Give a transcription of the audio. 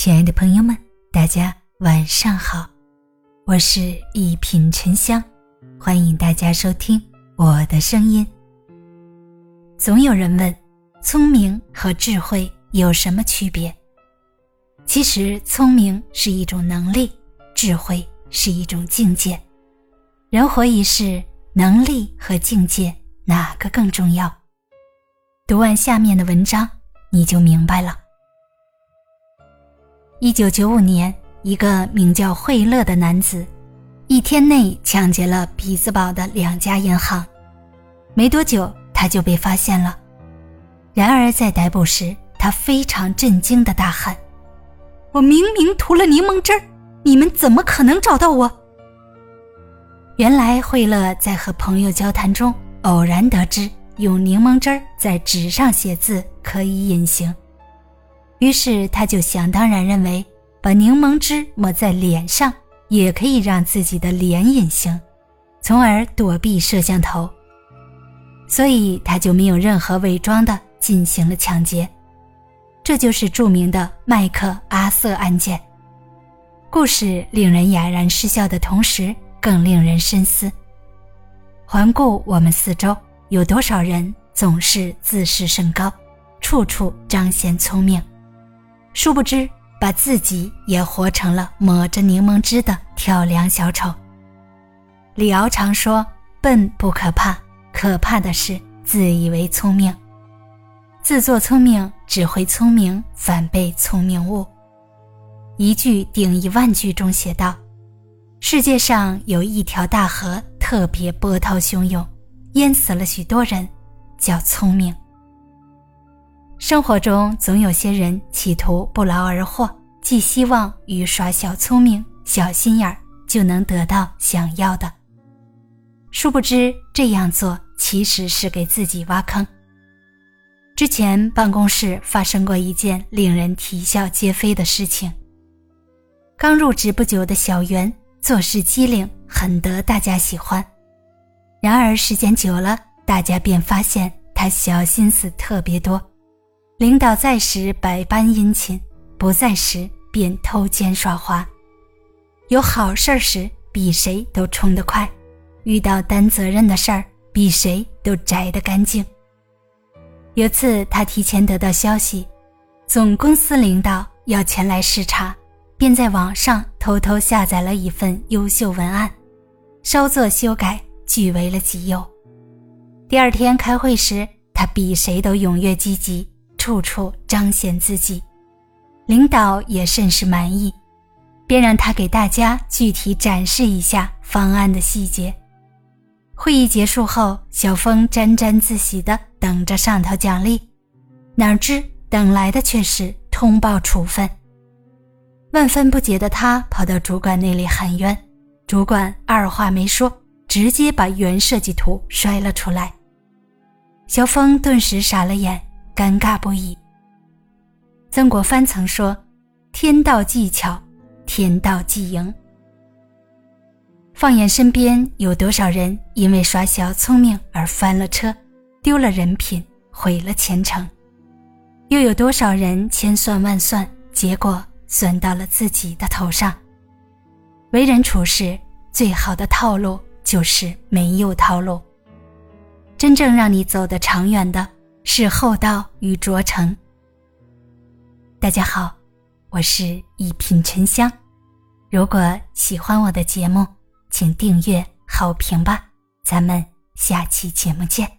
亲爱的朋友们，大家晚上好，我是一品沉香，欢迎大家收听我的声音。总有人问，聪明和智慧有什么区别？其实，聪明是一种能力，智慧是一种境界。人活一世，能力和境界哪个更重要？读完下面的文章，你就明白了。一九九五年，一个名叫惠勒的男子，一天内抢劫了匹兹堡的两家银行，没多久他就被发现了。然而在逮捕时，他非常震惊的大喊：“我明明涂了柠檬汁儿，你们怎么可能找到我？”原来惠勒在和朋友交谈中偶然得知，用柠檬汁儿在纸上写字可以隐形，于是他就想当然认为，把柠檬汁抹在脸上也可以让自己的脸隐形，从而躲避摄像头。所以他就没有任何伪装的进行了抢劫，这就是著名的麦克阿瑟案件。故事令人哑然失笑的同时。更令人深思。环顾我们四周，有多少人总是自视甚高，处处彰显聪明，殊不知把自己也活成了抹着柠檬汁的跳梁小丑。李敖常说：“笨不可怕，可怕的是自以为聪明。自作聪明只会聪明，反被聪明误。”一句顶一万句中写道。世界上有一条大河，特别波涛汹涌，淹死了许多人，叫聪明。生活中总有些人企图不劳而获，寄希望于耍小聪明、小心眼儿就能得到想要的。殊不知这样做其实是给自己挖坑。之前办公室发生过一件令人啼笑皆非的事情。刚入职不久的小袁。做事机灵，很得大家喜欢。然而时间久了，大家便发现他小心思特别多。领导在时百般殷勤，不在时便偷奸耍滑。有好事时比谁都冲得快，遇到担责任的事儿比谁都摘得干净。有次他提前得到消息，总公司领导要前来视察。便在网上偷偷下载了一份优秀文案，稍作修改，据为了己有。第二天开会时，他比谁都踊跃积极，处处彰显自己，领导也甚是满意，便让他给大家具体展示一下方案的细节。会议结束后，小峰沾沾自喜地等着上头奖励，哪知等来的却是通报处分。万分不解的他跑到主管那里喊冤，主管二话没说，直接把原设计图摔了出来。小峰顿时傻了眼，尴尬不已。曾国藩曾说：“天道技巧，天道即赢。”放眼身边，有多少人因为耍小聪明而翻了车，丢了人品，毁了前程？又有多少人千算万算，结果？算到了自己的头上。为人处事最好的套路就是没有套路。真正让你走得长远的是厚道与卓成。大家好，我是一品沉香。如果喜欢我的节目，请订阅好评吧。咱们下期节目见。